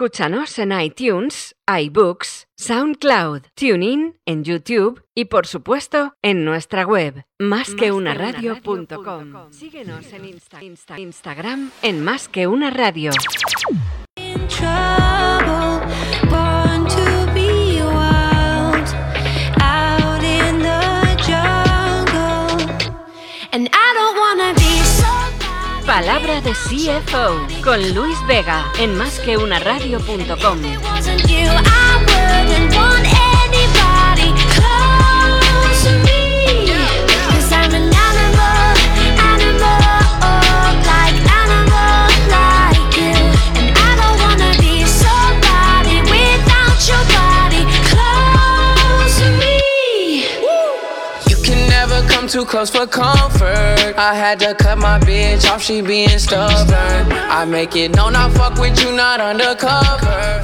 Escúchanos en iTunes, iBooks, SoundCloud, TuneIn, en YouTube y por supuesto en nuestra web másqueunaradio.com. Síguenos en Instagram en Más que una radio. Palabra de CFO con Luis Vega en másqueunaradio.com. too close for comfort. I had to cut my bitch off, she being stubborn. I make it known I fuck with you, not undercover.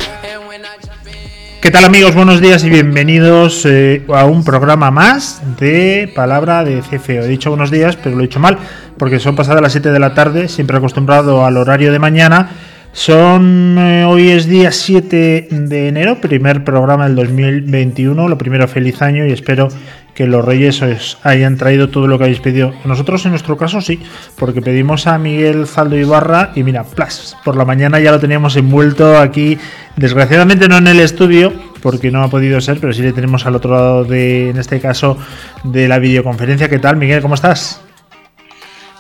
¿Qué tal amigos? Buenos días y bienvenidos eh, a un programa más de Palabra de CFO. He dicho buenos días, pero lo he dicho mal, porque son pasadas las 7 de la tarde, siempre acostumbrado al horario de mañana. Son eh, hoy es día 7 de enero, primer programa del 2021. Lo primero, feliz año y espero que los reyes os hayan traído todo lo que habéis pedido. Nosotros en nuestro caso sí, porque pedimos a Miguel Zaldo Ibarra y mira, plas, por la mañana ya lo teníamos envuelto aquí, desgraciadamente no en el estudio, porque no ha podido ser, pero sí le tenemos al otro lado de, en este caso, de la videoconferencia. ¿Qué tal, Miguel? ¿Cómo estás?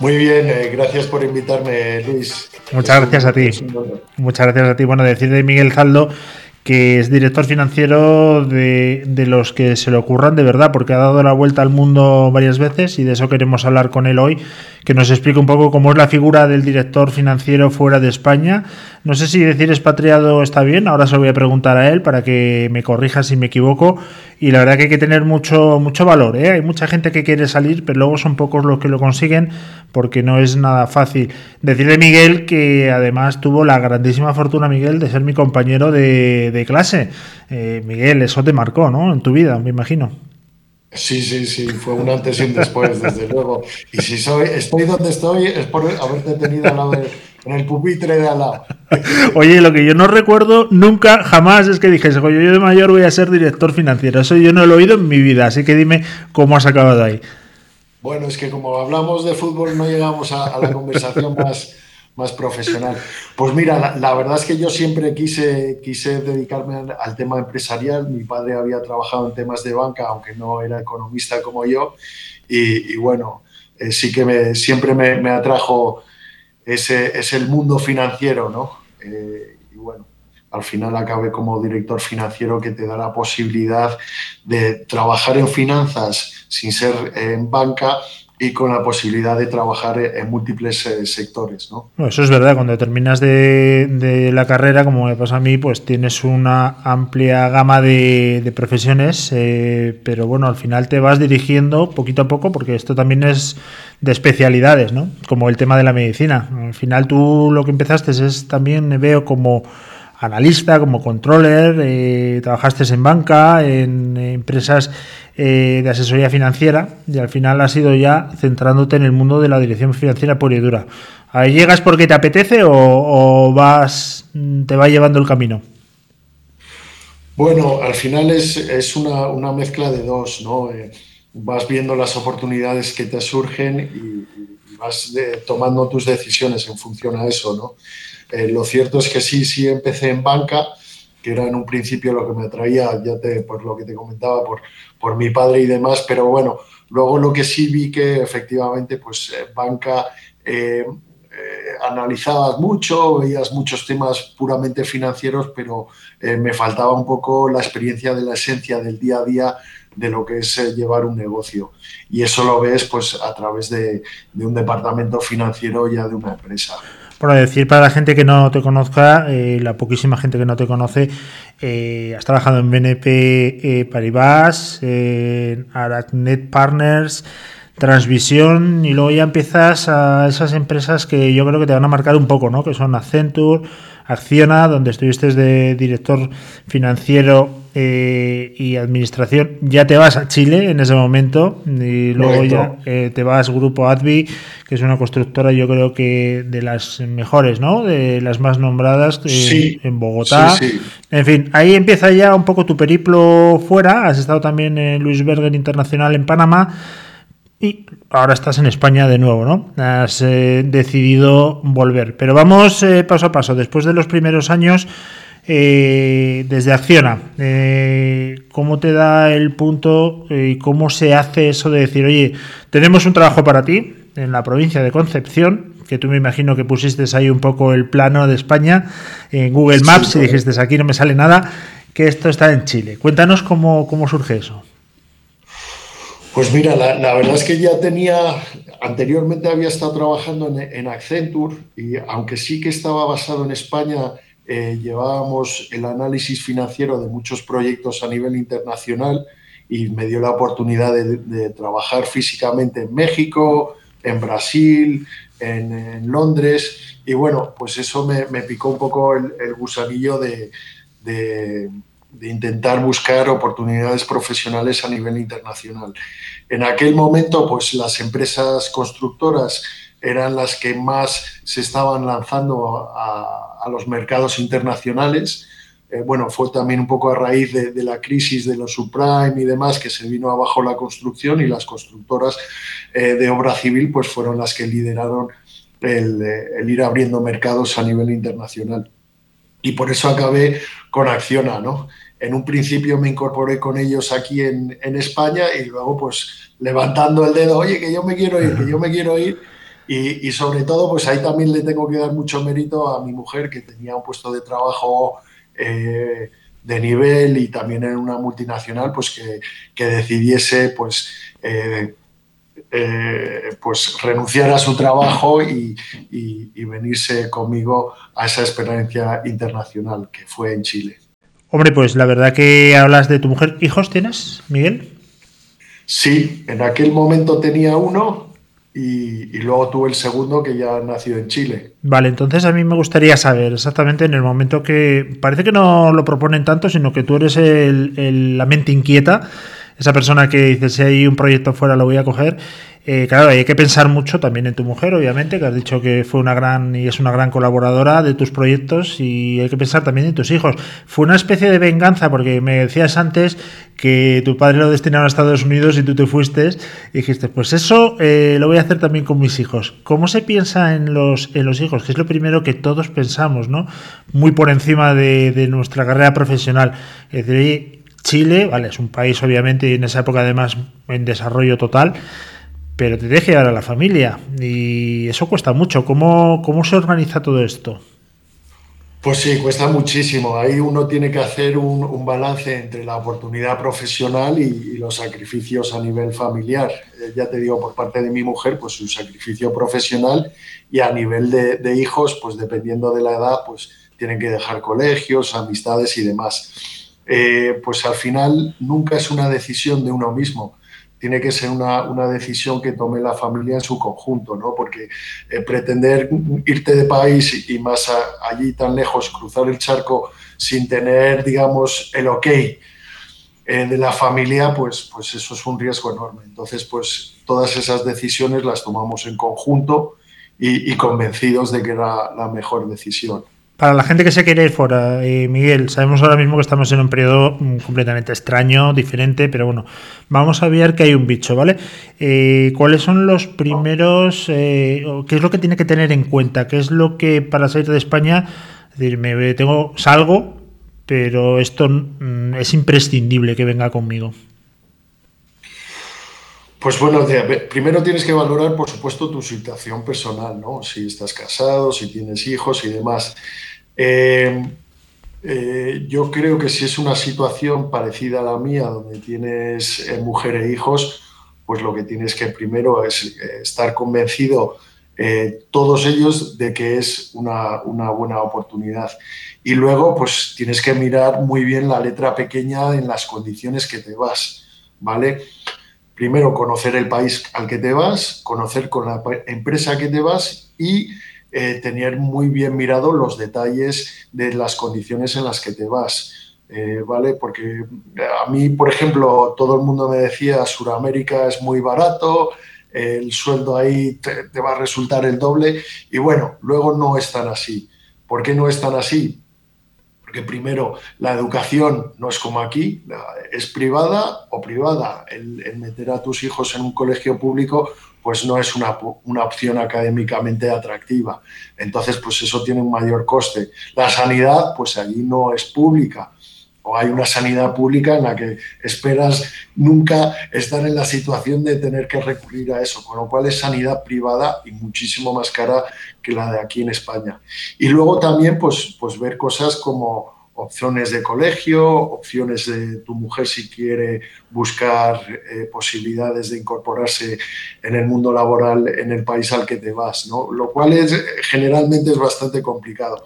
Muy bien, eh, gracias por invitarme, Luis. Muchas gracias a ti. Muchas gracias a ti. Bueno, decir de Miguel Zaldo que es director financiero de, de, los que se le ocurran de verdad, porque ha dado la vuelta al mundo varias veces y de eso queremos hablar con él hoy, que nos explique un poco cómo es la figura del director financiero fuera de España. No sé si decir expatriado está bien, ahora se lo voy a preguntar a él para que me corrija si me equivoco. Y la verdad que hay que tener mucho, mucho valor. ¿eh? Hay mucha gente que quiere salir, pero luego son pocos los que lo consiguen porque no es nada fácil. Decirle Miguel que además tuvo la grandísima fortuna, Miguel, de ser mi compañero de, clase. Eh, Miguel, eso te marcó, ¿no? En tu vida, me imagino. Sí, sí, sí, fue un antes y un después, desde luego. Y si soy, estoy donde estoy es por haberte tenido al lado en el pupitre de al lado. Oye, lo que yo no recuerdo nunca, jamás es que dijese, oye, yo de mayor voy a ser director financiero. Eso yo no lo he oído en mi vida, así que dime cómo has acabado ahí. Bueno, es que como hablamos de fútbol no llegamos a la conversación más más profesional. Pues mira, la, verdad es que yo siempre quise, quise dedicarme al, tema empresarial. Mi padre había trabajado en temas de banca, aunque no era economista como yo. Y, bueno, eh, sí que me, siempre me, atrajo ese, es mundo financiero, ¿no? Eh, y bueno, al final acabé como director financiero que te da la posibilidad de trabajar en finanzas sin ser en banca y con la posibilidad de trabajar en múltiples eh, sectores. ¿no? eso es verdad, cuando terminas de, la carrera, como me pasa a mí, pues tienes una amplia gama de, profesiones, eh, pero bueno, al final te vas dirigiendo poquito a poco, porque esto también es de especialidades, ¿no? como el tema de la medicina. Al final tú lo que empezaste es también, veo como analista, como controller, eh, trabajaste en banca, en empresas eh, de asesoría financiera y al final has ido ya centrándote en el mundo de la dirección financiera pura y dura. ¿Ahí llegas porque te apetece o, vas te va llevando el camino? Bueno, al final es, una, mezcla de dos, ¿no? Eh, vas viendo las oportunidades que te surgen y, vas tomando tus decisiones en función a eso, ¿no? Eh, lo cierto es que sí, sí empecé en banca, que era en un principio lo que me atraía, ya te, por lo que te comentaba, por, por mi padre y demás, pero bueno, luego lo que sí vi que efectivamente, pues eh, banca... Eh, analizabas mucho, veías muchos temas puramente financieros, pero me faltaba un poco la experiencia de la esencia del día a día de lo que es llevar un negocio. Y eso lo ves pues a través de, de un departamento financiero ya de una empresa. Por decir para la gente que no te conozca, eh, la poquísima gente que no te conoce, eh, has trabajado en BNP eh, Paribas, en Partners, transmisión y luego ya empiezas a esas empresas que yo creo que te van a marcar un poco, ¿no? Que son Accenture, Acciona, donde estuviste de director financiero eh, y administración. Ya te vas a Chile en ese momento y luego ya eh, te vas Grupo Advi, que es una constructora yo creo que de las mejores, ¿no? De las más nombradas eh, en Bogotá. En fin, ahí empieza ya un poco tu periplo fuera. Has estado también en Luis Berger Internacional en Panamá. Y ahora estás en España de nuevo, ¿no? Has eh, decidido volver. Pero vamos eh, paso a paso. Después de los primeros años, eh, desde Acciona, ¿cómo te da el punto y cómo se hace eso de decir, oye, tenemos un trabajo para ti en la provincia de Concepción, que tú me imagino que pusiste ahí un poco el plano de España en Google Maps y dijiste, aquí no me sale nada, que esto está en Chile. Cuéntanos cómo, cómo surge eso. Pues mira, la, verdad es que ya tenía, anteriormente había estado trabajando en, Accenture y aunque sí que estaba basado en España, eh, llevábamos el análisis financiero de muchos proyectos a nivel internacional y me dio la oportunidad de, trabajar físicamente en México, en Brasil, en, Londres y bueno, pues eso me, picó un poco el, gusanillo de de intentar buscar oportunidades profesionales a nivel internacional. En aquel momento, pues las empresas constructoras eran las que más se estaban lanzando a, los mercados internacionales. Eh, bueno, fue también un poco a raíz de, la crisis de los subprime y demás que se vino abajo la construcción y las constructoras eh, de obra civil pues fueron las que lideraron el, el ir abriendo mercados a nivel internacional. Y por eso acabé con Acciona, ¿no? En un principio me incorporé con ellos aquí en, España y luego pues levantando el dedo, oye, que yo me quiero ir, que yo me quiero ir. Y, sobre todo, pues ahí también le tengo que dar mucho mérito a mi mujer, que tenía un puesto de trabajo eh, de nivel y también en una multinacional, pues que, decidiese pues, eh, eh, pues renunciar a su trabajo y, y venirse conmigo a esa experiencia internacional que fue en Chile. Hombre, pues la verdad que hablas de tu mujer. ¿Hijos tienes, Miguel? Sí, en aquel momento tenía uno y, luego tuve el segundo que ya nació en Chile. Vale, entonces a mí me gustaría saber exactamente en el momento que parece que no lo proponen tanto, sino que tú eres la mente inquieta, esa persona que dice si hay un proyecto fuera lo voy a coger eh, claro, hay que pensar mucho también en tu mujer, obviamente, que has dicho que fue una gran y es una gran colaboradora de tus proyectos y hay que pensar también en tus hijos. Fue una especie de venganza porque me decías antes que tu padre lo destinaron a Estados Unidos y tú te fuiste y dijiste, pues eso eh, lo voy a hacer también con mis hijos. ¿Cómo se piensa en los, en los hijos? Que es lo primero que todos pensamos, ¿no? Muy por encima de, de nuestra carrera profesional. Es decir, Chile, vale, es un país obviamente y en esa época además en desarrollo total pero te deje llevar a la familia y eso cuesta mucho. ¿Cómo, cómo se organiza todo esto? Pues sí, cuesta muchísimo. Ahí uno tiene que hacer un, balance entre la oportunidad profesional y, los sacrificios a nivel familiar. Eh, ya te digo, por parte de mi mujer, pues su sacrificio profesional y a nivel de, hijos, pues dependiendo de la edad, pues tienen que dejar colegios, amistades y demás. Eh, pues al final nunca es una decisión de uno mismo tiene que ser una, una, decisión que tome la familia en su conjunto, ¿no? Porque eh, pretender irte de país y más allí tan lejos, cruzar el charco sin tener, digamos, el ok eh, de la familia, pues, pues eso es un riesgo enorme. Entonces, pues todas esas decisiones las tomamos en conjunto y, y convencidos de que era la mejor decisión. Para la gente que se quiere ir fuera, eh, Miguel, sabemos ahora mismo que estamos en un periodo mm, completamente extraño, diferente, pero bueno, vamos a ver que hay un bicho, ¿vale? Eh, ¿Cuáles son los primeros, eh, qué es lo que tiene que tener en cuenta? ¿Qué es lo que para salir de España, es decir, me tengo, salgo, pero esto mm, es imprescindible que venga conmigo? Pues bueno, primero tienes que valorar, por supuesto, tu situación personal, ¿no? Si estás casado, si tienes hijos y demás. Eh, eh, yo creo que si es una situación parecida a la mía, donde tienes eh, mujer e hijos, pues lo que tienes que primero es estar convencido todos ellos de que es una, buena oportunidad. Y luego, pues tienes que mirar muy bien la letra pequeña en las condiciones que te vas, ¿vale? Primero conocer el país al que te vas, conocer con la empresa que te vas y eh, tener muy bien mirado los detalles de las condiciones en las que te vas. Eh, ¿Vale? Porque a mí, por ejemplo, todo el mundo me decía, Sudamérica es muy barato, el sueldo ahí te, te, va a resultar el doble y bueno, luego no es tan así. ¿Por qué no es tan así? Porque primero, la educación no es como aquí, es privada o privada. El, meter a tus hijos en un colegio público pues no es una, una, opción académicamente atractiva. Entonces, pues eso tiene un mayor coste. La sanidad, pues allí no es pública. O hay una sanidad pública en la que esperas nunca estar en la situación de tener que recurrir a eso, con lo cual es sanidad privada y muchísimo más cara que la de aquí en España. Y luego también, pues, pues ver cosas como opciones de colegio, opciones de tu mujer si quiere buscar eh, posibilidades de incorporarse en el mundo laboral en el país al que te vas, ¿no? Lo cual es, generalmente es bastante complicado.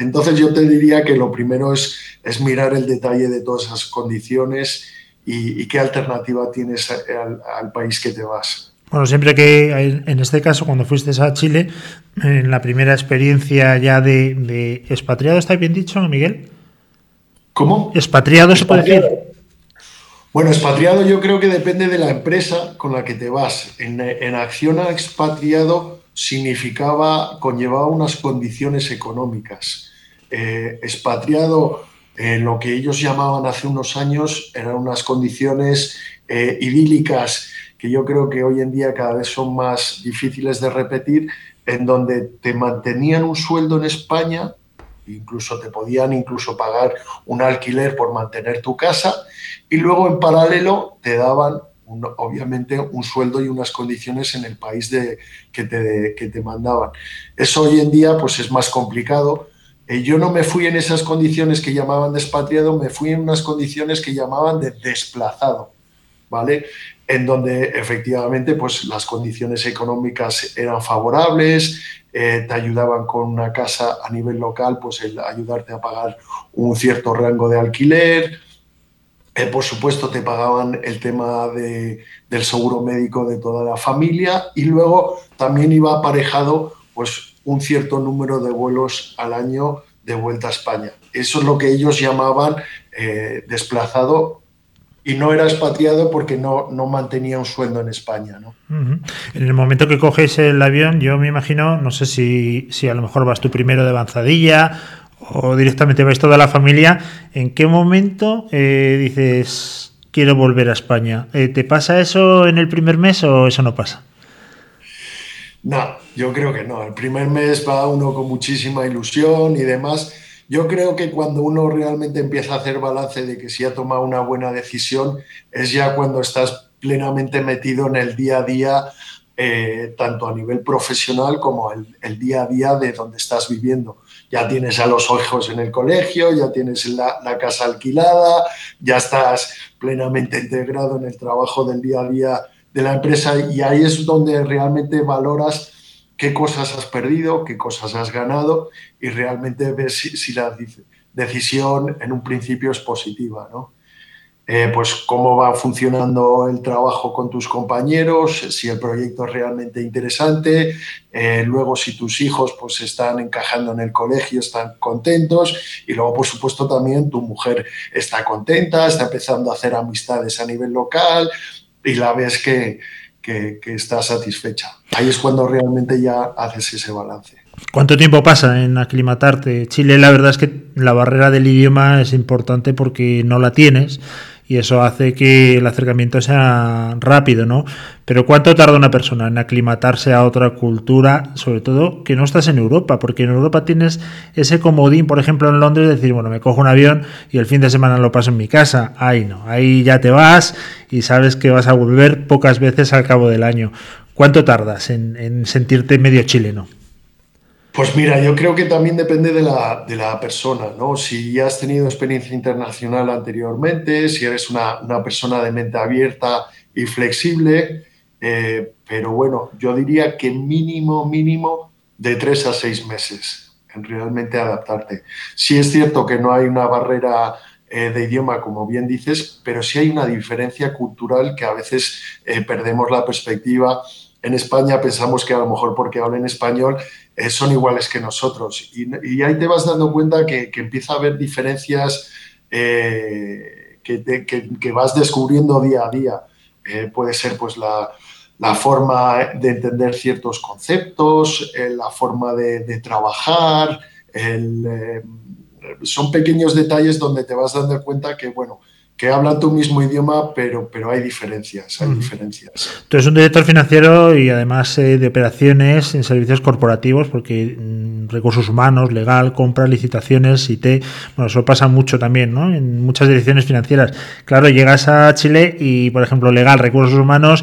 Entonces yo te diría que lo primero es, es mirar el detalle de todas esas condiciones y, y qué alternativa tienes al, al país que te vas. Bueno, siempre que, en este caso, cuando fuiste a Chile, en la primera experiencia ya de, de expatriado, ¿está bien dicho, Miguel? ¿Cómo? ¿Expatriado, se puede decir? Bueno, expatriado yo creo que depende de la empresa con la que te vas. En, en Acciona expatriado significaba, conllevaba unas condiciones económicas. Eh, expatriado, eh, lo que ellos llamaban hace unos años, eran unas condiciones eh, idílicas que yo creo que hoy en día cada vez son más difíciles de repetir, en donde te mantenían un sueldo en España incluso te podían incluso pagar un alquiler por mantener tu casa y luego en paralelo te daban obviamente un sueldo y unas condiciones en el país de, que, te, que te mandaban. Eso hoy en día pues es más complicado. Eh, yo no me fui en esas condiciones que llamaban de expatriado, me fui en unas condiciones que llamaban de desplazado, ¿vale? En donde efectivamente pues las condiciones económicas eran favorables, eh, te ayudaban con una casa a nivel local, pues el ayudarte a pagar un cierto rango de alquiler. Eh, por supuesto, te pagaban el tema de, del seguro médico de toda la familia y luego también iba aparejado pues, un cierto número de vuelos al año de vuelta a España. Eso es lo que ellos llamaban eh, desplazado y no era expatriado porque no, no mantenía un sueldo en España. ¿no? Uh -huh. En el momento que coges el avión, yo me imagino, no sé si, si a lo mejor vas tú primero de avanzadilla o directamente vais toda la familia, ¿en qué momento eh, dices quiero volver a España? Eh, ¿Te pasa eso en el primer mes o eso no pasa? No, yo creo que no. El primer mes va uno con muchísima ilusión y demás yo creo que cuando uno realmente empieza a hacer balance de que si ha tomado una buena decisión, es ya cuando estás plenamente metido en el día a día, eh, tanto a nivel profesional como el, el, día a día de donde estás viviendo. Ya tienes a los hijos en el colegio, ya tienes la, la casa alquilada, ya estás plenamente integrado en el trabajo del día a día de la empresa y ahí es donde realmente valoras qué cosas has perdido, qué cosas has ganado y realmente ves si, la decisión en un principio es positiva, ¿no? Eh, pues cómo va funcionando el trabajo con tus compañeros, si el proyecto es realmente interesante, eh, luego si tus hijos pues están encajando en el colegio, están contentos y luego por supuesto también tu mujer está contenta, está empezando a hacer amistades a nivel local y la ves que, que, que está satisfecha. Ahí es cuando realmente ya haces ese balance. ¿Cuánto tiempo pasa en aclimatarte? Chile, la verdad es que la barrera del idioma es importante porque no la tienes y eso hace que el acercamiento sea rápido, ¿no? Pero ¿cuánto tarda una persona en aclimatarse a otra cultura, sobre todo que no estás en Europa? Porque en Europa tienes ese comodín, por ejemplo, en Londres, decir, bueno, me cojo un avión y el fin de semana lo paso en mi casa. Ahí no, ahí ya te vas y sabes que vas a volver pocas veces al cabo del año. ¿Cuánto tardas en, en sentirte medio chileno? Pues mira, yo creo que también depende de la, de la, persona, ¿no? Si ya has tenido experiencia internacional anteriormente, si eres una, una persona de mente abierta y flexible, eh, pero bueno, yo diría que mínimo, mínimo de tres a seis meses en realmente adaptarte. Sí es cierto que no hay una barrera eh, de idioma, como bien dices, pero sí hay una diferencia cultural que a veces eh, perdemos la perspectiva. En España pensamos que a lo mejor porque hablan español eh, son iguales que nosotros. Y, ahí te vas dando cuenta que, empieza a haber diferencias que, que, vas descubriendo día a día. puede ser pues la, la, forma de entender ciertos conceptos, la forma de, de trabajar, son pequeños detalles donde te vas dando cuenta que, bueno, que hablan tu mismo idioma, pero, pero hay diferencias, hay diferencias. Tú eres un director financiero y además eh, de operaciones en servicios corporativos, porque mm, recursos humanos, legal, compras, licitaciones, IT, bueno, eso pasa mucho también, ¿no? En muchas direcciones financieras. Claro, llegas a Chile y, por ejemplo, legal, recursos humanos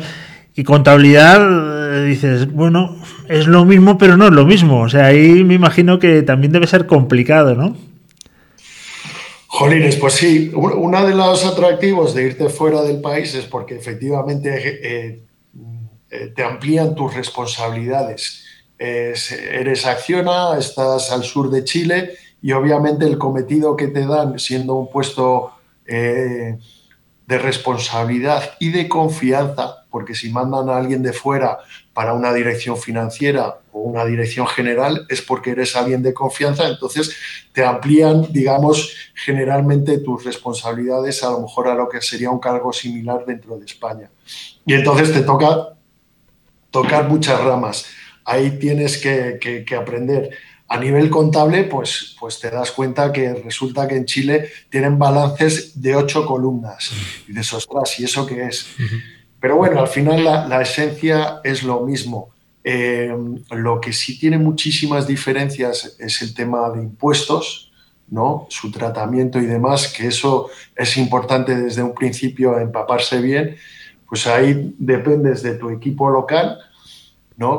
y contabilidad, eh, dices, bueno, es lo mismo, pero no es lo mismo. O sea, ahí me imagino que también debe ser complicado, ¿no? Jolines, pues sí, uno de los atractivos de irte fuera del país es porque efectivamente eh, eh, te amplían tus responsabilidades. eres acciona, estás al sur de Chile y obviamente el cometido que te dan siendo un puesto eh, de responsabilidad y de confianza, porque si mandan a alguien de fuera para una dirección financiera o una dirección general es porque eres alguien de confianza, entonces te amplían, digamos, generalmente tus responsabilidades a lo mejor a lo que sería un cargo similar dentro de España. Y entonces te toca tocar muchas ramas. Ahí tienes que, que aprender a nivel contable, pues, pues te das cuenta que resulta que en Chile tienen balances de ocho columnas. Y dices, ostras, ¿y eso qué es? Pero bueno, al final la, esencia es lo mismo. Eh, lo que sí tiene muchísimas diferencias es el tema de impuestos, ¿no? su tratamiento y demás, que eso es importante desde un principio empaparse bien. Pues ahí dependes de tu equipo local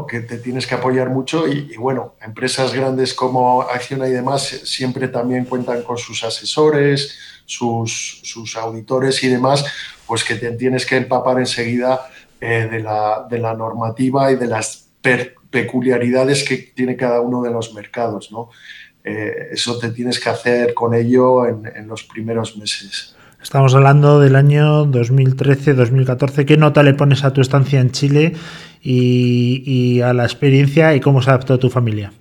que te tienes que apoyar mucho y, bueno, empresas grandes como Acciona y demás siempre también cuentan con sus asesores, sus, sus auditores y demás, pues que te tienes que empapar enseguida eh, de, la, de, la, normativa y de las peculiaridades que tiene cada uno de los mercados, ¿no? Eh, eso te tienes que hacer con ello en, en los primeros meses. Estamos hablando del año 2013-2014. ¿Qué nota le pones a tu estancia en Chile y, a la experiencia y cómo se adaptó tu familia?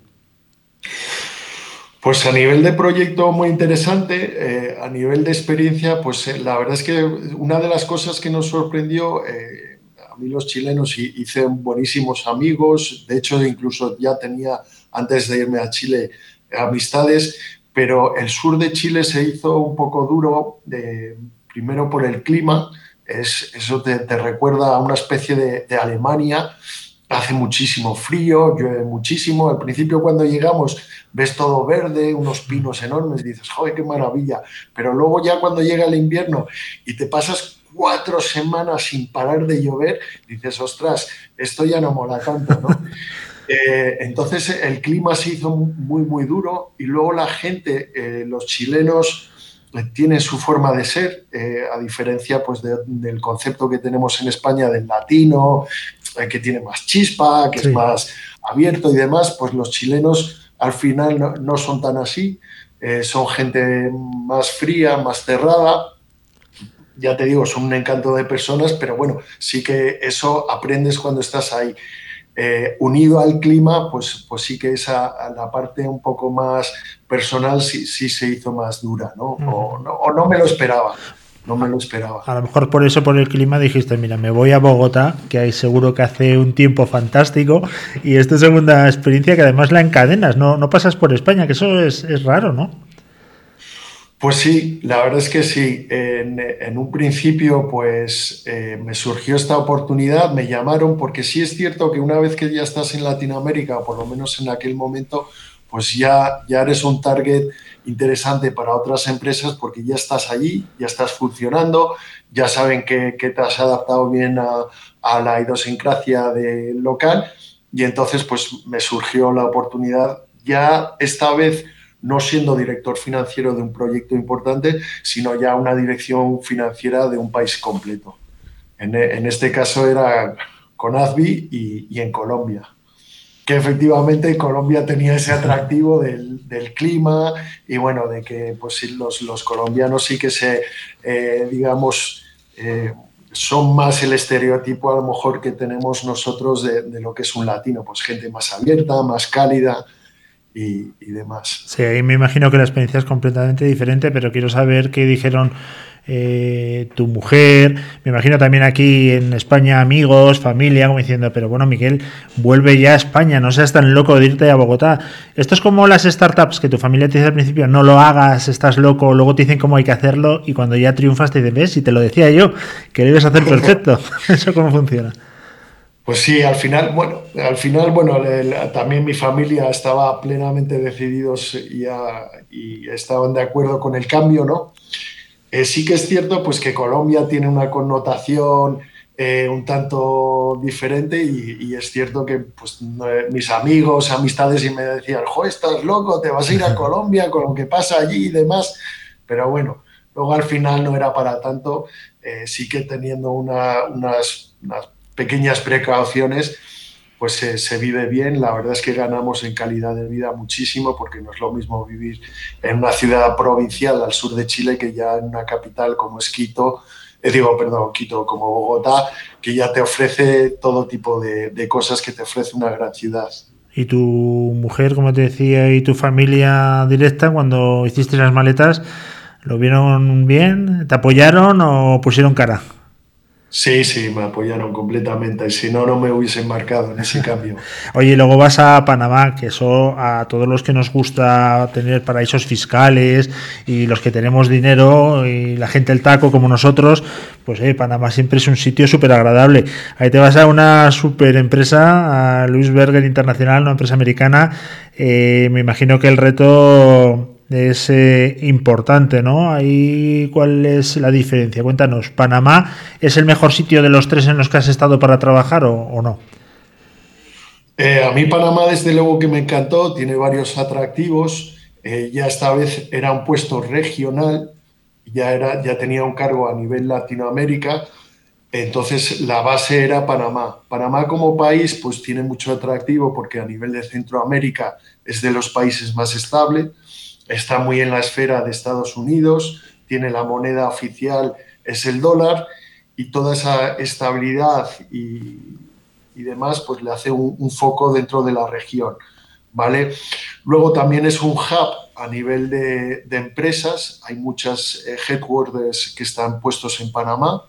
Pues a nivel de proyecto muy interesante, eh, a nivel de experiencia, pues eh, la verdad es que una de las cosas que nos sorprendió, eh, a mí los chilenos hice buenísimos amigos, de hecho incluso ya tenía antes de irme a Chile amistades, pero el sur de Chile se hizo un poco duro, primero por el clima, es, eso te, recuerda a una especie de, Alemania. Hace muchísimo frío, llueve muchísimo. Al principio cuando llegamos ves todo verde, unos pinos enormes, dices, joder, qué maravilla. Pero luego ya cuando llega el invierno y te pasas cuatro semanas sin parar de llover, dices, ostras, esto ya no mola tanto, ¿no? Eh, entonces el clima se hizo muy, muy duro y luego la gente, eh, los chilenos, tiene su forma de ser, eh, a diferencia pues, del concepto que tenemos en España del latino, eh, que tiene más chispa, que es más abierto y demás, pues los chilenos al final no, son tan así, eh, son gente más fría, más cerrada. Ya te digo, son un encanto de personas, pero bueno, sí que eso aprendes cuando estás ahí. Eh, unido al clima, pues, pues sí que esa la parte un poco más personal sí, sí se hizo más dura, ¿no? O, ¿no? me lo esperaba. No me lo esperaba. A lo mejor por eso, por el clima, dijiste, mira, me voy a Bogotá, que ahí seguro que hace un tiempo fantástico, y esta segunda experiencia que además la encadenas, no, no pasas por España, que eso es, es raro, ¿no? Pues sí, la verdad es que sí. En, un principio, pues eh, me surgió esta oportunidad, me llamaron, porque sí es cierto que una vez que ya estás en Latinoamérica, por lo menos en aquel momento, pues ya, ya eres un target interesante para otras empresas porque ya estás allí, ya estás funcionando, ya saben que, te has adaptado bien a, a la idiosincrasia del local y entonces pues me surgió la oportunidad ya esta vez no siendo director financiero de un proyecto importante, sino ya una dirección financiera de un país completo. En, este caso era con ASBI y, en Colombia. que efectivamente Colombia tenía ese atractivo del, clima y bueno, de que pues los, los colombianos sí que se, eh, digamos, eh, son más el estereotipo a lo mejor que tenemos nosotros de, de, lo que es un latino, pues gente más abierta, más cálida, y, demás. Sí, ahí me imagino que la experiencia es completamente diferente, pero quiero saber qué dijeron eh, tu mujer, me imagino también aquí en España amigos, familia, como diciendo, pero bueno, Miguel, vuelve ya a España, no seas tan loco de irte a Bogotá. Esto es como las startups que tu familia te dice al principio, no lo hagas, estás loco, luego te dicen cómo hay que hacerlo y cuando ya triunfas te dicen, ves, y te lo decía yo, que debes hacer perfecto. ¿Eso cómo funciona? Pues sí, al final, bueno, al final, bueno, también mi familia estaba plenamente decididos y, y, estaban de acuerdo con el cambio, ¿no? Eh, sí que es cierto, pues que Colombia tiene una connotación eh, un tanto diferente y, es cierto que pues, mis amigos, amistades y me decían, jo, estás loco, te vas a ir a Colombia con lo que pasa allí y demás, pero bueno, luego al final no era para tanto, eh, sí que teniendo unas, unas pequeñas precauciones, pues se, vive bien. La verdad es que ganamos en calidad de vida muchísimo porque no es lo mismo vivir en una ciudad provincial al sur de Chile que ya en una capital como es Quito, eh, digo, perdón, Quito como Bogotá, que ya te ofrece todo tipo de, de cosas que te ofrece una gran ciudad. ¿Y tu mujer, como te decía, y tu familia directa, cuando hiciste las maletas, lo vieron bien? ¿Te apoyaron o pusieron cara? Sí, sí, me apoyaron completamente. Si no, no me hubiese marcado en ese cambio. Oye, luego vas a Panamá, que eso a todos los que nos gusta tener paraísos fiscales y los que tenemos dinero y la gente el taco como nosotros, pues eh, Panamá siempre es un sitio súper agradable. Ahí te vas a una super empresa, a Luis Berger Internacional, una empresa americana. Eh, me imagino que el reto es importante, ¿no? Ahí, ¿cuál es la diferencia? Cuéntanos, ¿Panamá es el mejor sitio de los tres en los que has estado para trabajar o, no? Eh, a mí Panamá, desde luego que me encantó, tiene varios atractivos. Eh, ya esta vez era un puesto regional, ya, era, ya tenía un cargo a nivel Latinoamérica, entonces la base era Panamá. Panamá como país pues tiene mucho atractivo porque a nivel de Centroamérica es de los países más estables está muy en la esfera de Estados Unidos, tiene la moneda oficial, es el dólar, y toda esa estabilidad y, demás, pues le hace un, foco dentro de la región. ¿vale? Luego también es un hub a nivel de, empresas, hay muchas eh, headquarters que están puestos en Panamá,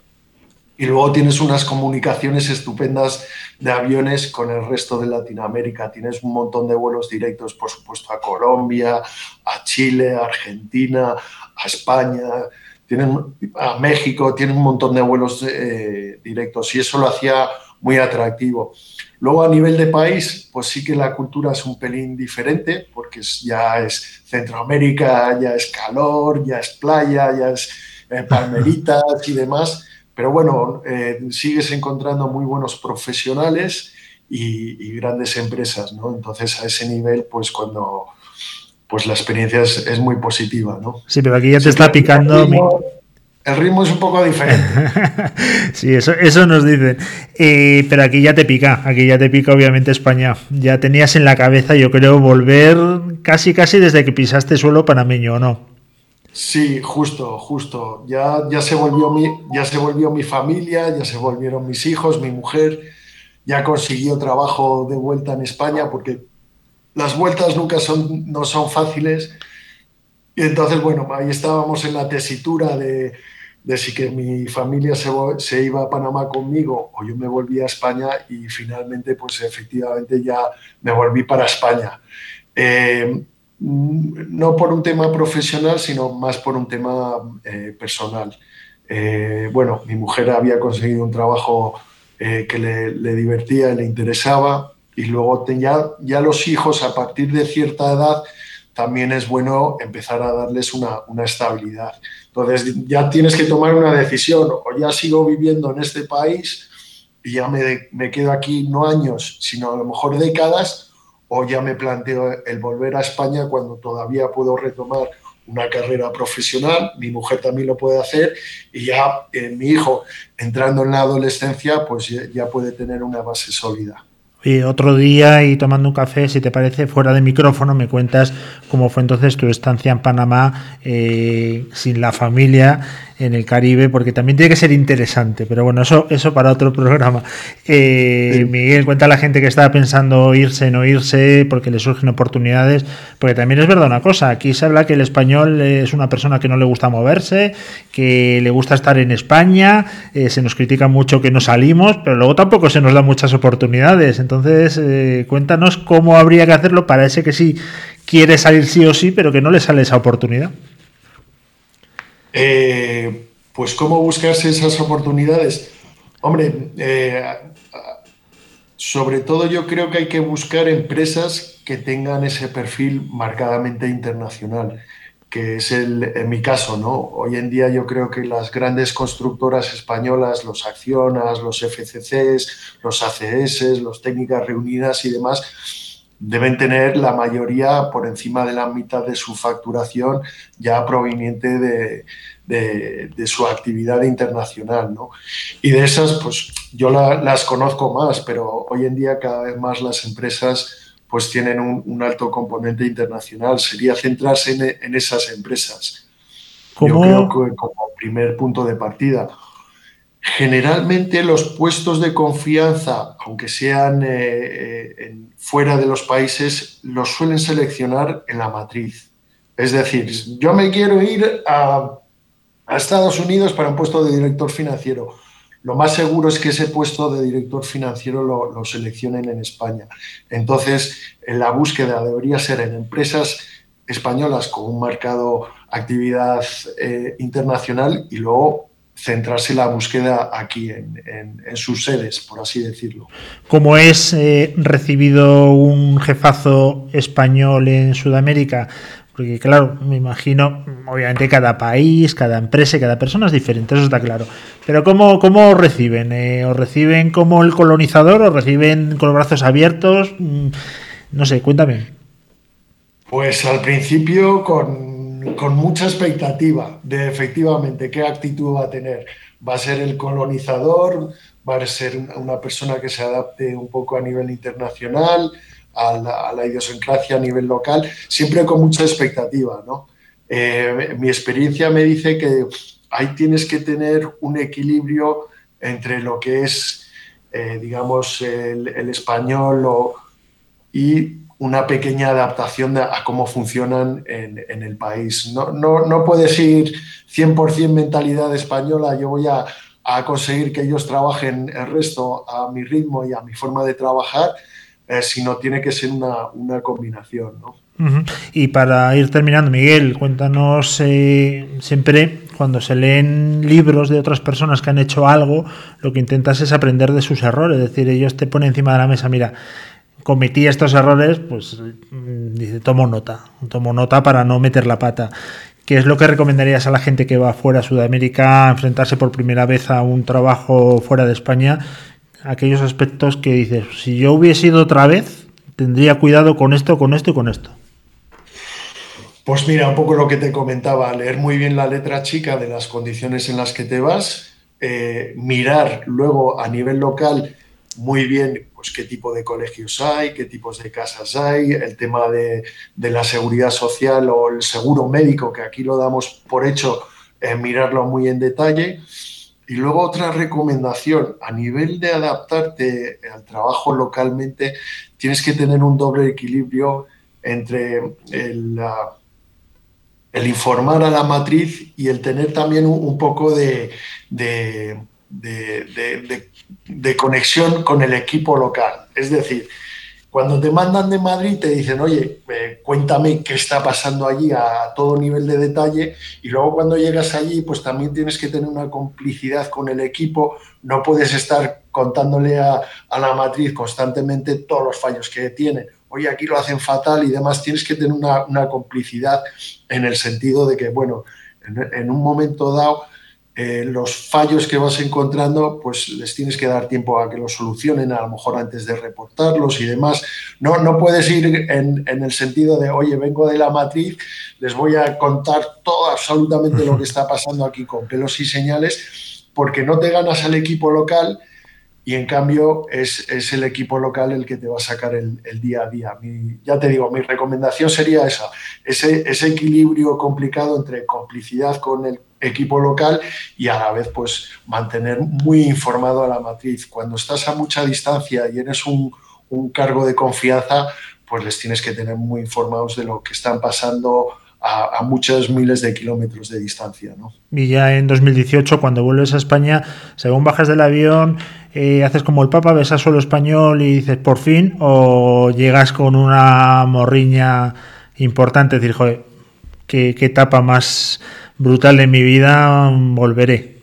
y luego tienes unas comunicaciones estupendas de aviones con el resto de Latinoamérica. Tienes un montón de vuelos directos, por supuesto, a Colombia, a Chile, a Argentina, a España, a México, tienen un montón de vuelos eh, directos y eso lo hacía muy atractivo. Luego a nivel de país, pues sí que la cultura es un pelín diferente, porque ya es Centroamérica, ya es calor, ya es playa, ya es eh, palmeritas y demás pero bueno, eh, sigues encontrando muy buenos profesionales y, grandes empresas, ¿no? Entonces a ese nivel, pues cuando pues la experiencia es, muy positiva, ¿no? Sí, pero aquí ya te está picando. El ritmo, es un poco diferente. sí, eso, eso nos dicen. Eh, pero aquí ya te pica, aquí ya te pica obviamente España. Ya tenías en la cabeza, yo creo, volver casi casi desde que pisaste suelo panameño, ¿o no? Sí, justo, justo. Ya, ya, se volvió mi, ya se volvió mi familia, ya se volvieron mis hijos, mi mujer, ya consiguió trabajo de vuelta en España porque las vueltas nunca son, no son fáciles. Y entonces, bueno, ahí estábamos en la tesitura de, de si que mi familia se, iba a Panamá conmigo o yo me volví a España y finalmente, pues efectivamente ya me volví para España. Eh, no por un tema profesional, sino más por un tema eh, personal. Eh, bueno, mi mujer había conseguido un trabajo eh, que le, divertía y le interesaba, y luego ya, ya los hijos a partir de cierta edad también es bueno empezar a darles una, una, estabilidad. Entonces ya tienes que tomar una decisión, o ya sigo viviendo en este país y ya me, me quedo aquí no años, sino a lo mejor décadas, o ya me planteo el volver a España cuando todavía puedo retomar una carrera profesional, mi mujer también lo puede hacer y ya eh, mi hijo entrando en la adolescencia pues ya, puede tener una base sólida. Y otro día y tomando un café, si te parece, fuera de micrófono, me cuentas cómo fue entonces tu estancia en Panamá eh, sin la familia en el Caribe, porque también tiene que ser interesante, pero bueno, eso, eso para otro programa. Eh, Miguel, cuenta a la gente que estaba pensando irse, no irse, porque le surgen oportunidades, porque también es verdad una cosa, aquí se habla que el español es una persona que no le gusta moverse, que le gusta estar en España, eh, se nos critica mucho que no salimos, pero luego tampoco se nos da muchas oportunidades, entonces eh, cuéntanos cómo habría que hacerlo para ese que sí quiere salir sí o sí, pero que no le sale esa oportunidad. Eh, pues cómo buscarse esas oportunidades. Hombre, eh, sobre todo yo creo que hay que buscar empresas que tengan ese perfil marcadamente internacional, que es el, en mi caso, ¿no? Hoy en día yo creo que las grandes constructoras españolas, los Accionas, los FCCs, los ACS, los Técnicas Reunidas y demás, deben tener la mayoría por encima de la mitad de su facturación ya proveniente de, de, su actividad internacional. ¿no? Y de esas, pues yo las conozco más, pero hoy en día cada vez más las empresas pues tienen un, alto componente internacional. Sería centrarse en, en esas empresas. Yo creo que como primer punto de partida. Generalmente los puestos de confianza, aunque sean eh, eh, fuera de los países, los suelen seleccionar en la matriz. Es decir, yo me quiero ir a, Estados Unidos para un puesto de director financiero. Lo más seguro es que ese puesto de director financiero lo, seleccionen en España. Entonces, en la búsqueda debería ser en empresas españolas con un marcado actividad eh, internacional y luego centrarse la búsqueda aquí en, sus sedes, por así decirlo. ¿Cómo es eh, recibido un jefazo español en Sudamérica? Porque claro, me imagino, obviamente cada país, cada empresa y cada persona es diferente, eso está claro. Pero ¿cómo, cómo reciben? Eh, ¿O reciben como el colonizador o reciben con los brazos abiertos? Mm, no sé, cuéntame. Pues al principio con con mucha expectativa de efectivamente qué actitud va a tener. ¿Va a ser el colonizador? ¿Va a ser una persona que se adapte un poco a nivel internacional, a la, idiosincrasia a nivel local? Siempre con mucha expectativa, ¿no? Eh, mi experiencia me dice que ahí tienes que tener un equilibrio entre lo que es, eh, digamos, el, español y una pequeña adaptación a cómo funcionan en, el país. No, no, no, puedes ir 100% mentalidad española, yo voy a, conseguir que ellos trabajen el resto a mi ritmo y a mi forma de trabajar, eh, sino tiene que ser una, combinación. Y para ir terminando, Miguel, cuéntanos eh, siempre cuando se leen libros de otras personas que han hecho algo, lo que intentas es aprender de sus errores, es decir, ellos te ponen encima de la mesa, mira, cometí estos errores, pues mm, dice, tomo nota, tomo nota para no meter la pata. ¿Qué es lo que recomendarías a la gente que va fuera a Sudamérica a enfrentarse por primera vez a un trabajo fuera de España? Aquellos aspectos que dices, si yo hubiese ido otra vez, tendría cuidado con esto, con esto y con esto. Pues mira, un poco lo que te comentaba, leer muy bien la letra chica de las condiciones en las que te vas, eh, mirar luego a nivel local muy bien pues, qué tipo de colegios hay, qué tipos de casas hay, el tema de, la seguridad social o el seguro médico, que aquí lo damos por hecho, eh, mirarlo muy en detalle. Y luego otra recomendación, a nivel de adaptarte al trabajo localmente, tienes que tener un doble equilibrio entre el, el informar a la matriz y el tener también un, poco de de, conexión con el equipo local. Es decir, cuando te mandan de Madrid te dicen, oye, eh, cuéntame qué está pasando allí a todo nivel de detalle y luego cuando llegas allí pues también tienes que tener una complicidad con el equipo, no puedes estar contándole a, la matriz constantemente todos los fallos que tiene. Oye, aquí lo hacen fatal y demás, tienes que tener una, complicidad en el sentido de que, bueno, en un momento dado eh, los fallos que vas encontrando, pues les tienes que dar tiempo a que los solucionen, a lo mejor antes de reportarlos y demás. No, no puedes ir en, el sentido de, oye, vengo de la matriz, les voy a contar todo absolutamente lo que está pasando aquí con pelos y señales, porque no te ganas al equipo local y en cambio es, es, el equipo local el que te va a sacar el, el día a día. Mi, ya te digo, mi recomendación sería esa, ese, ese equilibrio complicado entre complicidad con el equipo local y a la vez pues mantener muy informado a la matriz. Cuando estás a mucha distancia y eres un, cargo de confianza, pues les tienes que tener muy informados de lo que están pasando a, a, muchos miles de kilómetros de distancia. ¿no? Y ya en 2018, cuando vuelves a España, según bajas del avión, eh, haces como el Papa, ves a suelo español y dices por fin, o llegas con una morriña importante, decir, joder, qué, qué etapa más brutal de mi vida volveré.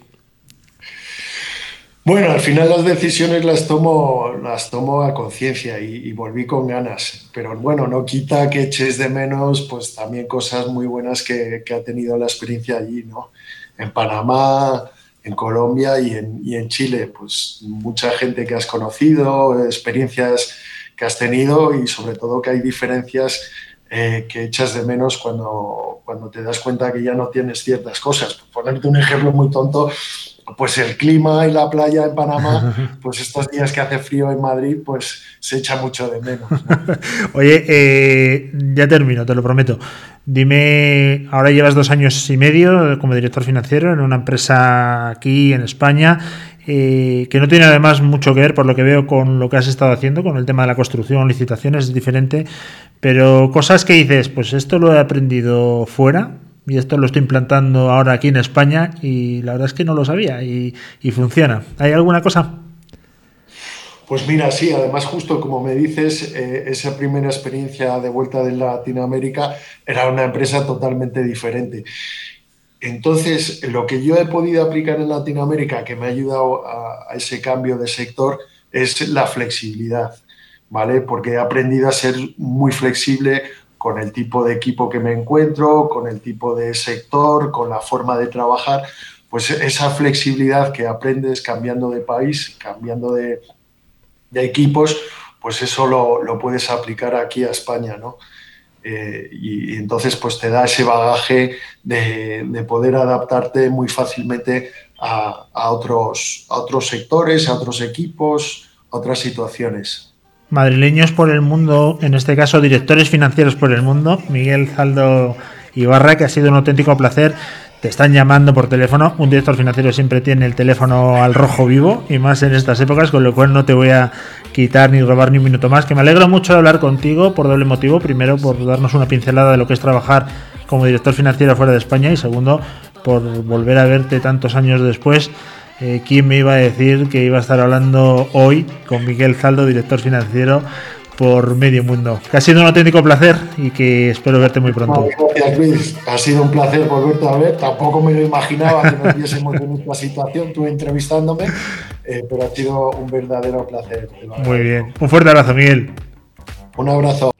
Bueno, al final las decisiones las tomo, las tomo a conciencia y, y, volví con ganas. Pero bueno, no quita que eches de menos pues también cosas muy buenas que, que ha tenido la experiencia allí, ¿no? En Panamá, en Colombia y en, y en, Chile, pues mucha gente que has conocido, experiencias que has tenido y sobre todo que hay diferencias eh, que echas de menos cuando, cuando te das cuenta que ya no tienes ciertas cosas. Por ponerte un ejemplo muy tonto, pues el clima y la playa en Panamá, pues estos días que hace frío en Madrid, pues se echa mucho de menos. ¿no? Oye, eh, ya termino, te lo prometo. Dime, ahora llevas dos años y medio como director financiero en una empresa aquí en España, eh, que no tiene además mucho que ver, por lo que veo, con lo que has estado haciendo, con el tema de la construcción, licitaciones, es diferente, pero cosas que dices, pues esto lo he aprendido fuera, y esto lo estoy implantando ahora aquí en España y la verdad es que no lo sabía y, funciona. ¿Hay alguna cosa? Pues mira, sí, además justo como me dices, eh, esa primera experiencia de vuelta de Latinoamérica era una empresa totalmente diferente. Entonces, lo que yo he podido aplicar en Latinoamérica, que me ha ayudado a ese cambio de sector, es la flexibilidad, ¿vale? Porque he aprendido a ser muy flexible con el tipo de equipo que me encuentro, con el tipo de sector, con la forma de trabajar, pues esa flexibilidad que aprendes cambiando de país, cambiando de, equipos, pues eso lo, lo, puedes aplicar aquí a España, ¿no? Eh, y, y, entonces pues te da ese bagaje de, de poder adaptarte muy fácilmente a, a, otros, a otros sectores, a otros equipos, a otras situaciones madrileños por el mundo, en este caso directores financieros por el mundo, Miguel Zaldo Ibarra, que ha sido un auténtico placer. Te están llamando por teléfono. Un director financiero siempre tiene el teléfono al rojo vivo y más en estas épocas, con lo cual no te voy a quitar ni robar ni un minuto más. Que me alegro mucho de hablar contigo por doble motivo. Primero, por darnos una pincelada de lo que es trabajar como director financiero fuera de España y segundo, por volver a verte tantos años después eh, ¿Quién me iba a decir que iba a estar hablando hoy con Miguel Zaldo, director financiero, por medio mundo? Que ha sido un auténtico placer y que espero verte muy pronto. Gracias, Luis. Ha sido un placer volverte a ver. Tampoco me lo imaginaba que nos viésemos en esta situación, tú entrevistándome, eh, pero ha sido un verdadero placer. Muy bien. Un fuerte abrazo, Miguel. Un abrazo.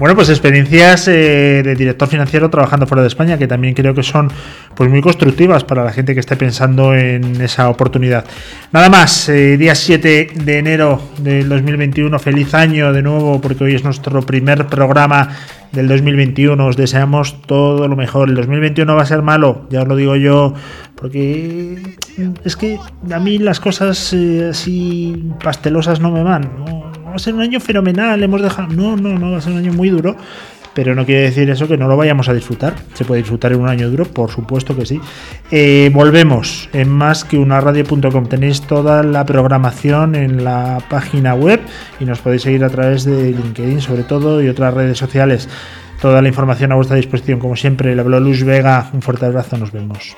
Bueno, pues experiencias eh, de director financiero trabajando fuera de España, que también creo que son pues muy constructivas para la gente que esté pensando en esa oportunidad. Nada más, eh, día 7 de enero del 2021, feliz año de nuevo, porque hoy es nuestro primer programa del 2021. Os deseamos todo lo mejor. El 2021 va a ser malo, ya os lo digo yo, porque es que a mí las cosas eh, así pastelosas no me van. ¿no? Va a ser un año fenomenal, hemos dejado. No, no, no, va a ser un año muy duro. Pero no quiere decir eso que no lo vayamos a disfrutar. Se puede disfrutar en un año duro, por supuesto que sí. Eh, volvemos en más que una radio.com. Tenéis toda la programación en la página web y nos podéis seguir a través de LinkedIn, sobre todo, y otras redes sociales. Toda la información a vuestra disposición, como siempre. Le habló Luz Vega. Un fuerte abrazo, nos vemos.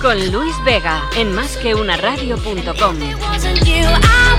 Con Luis Vega en. I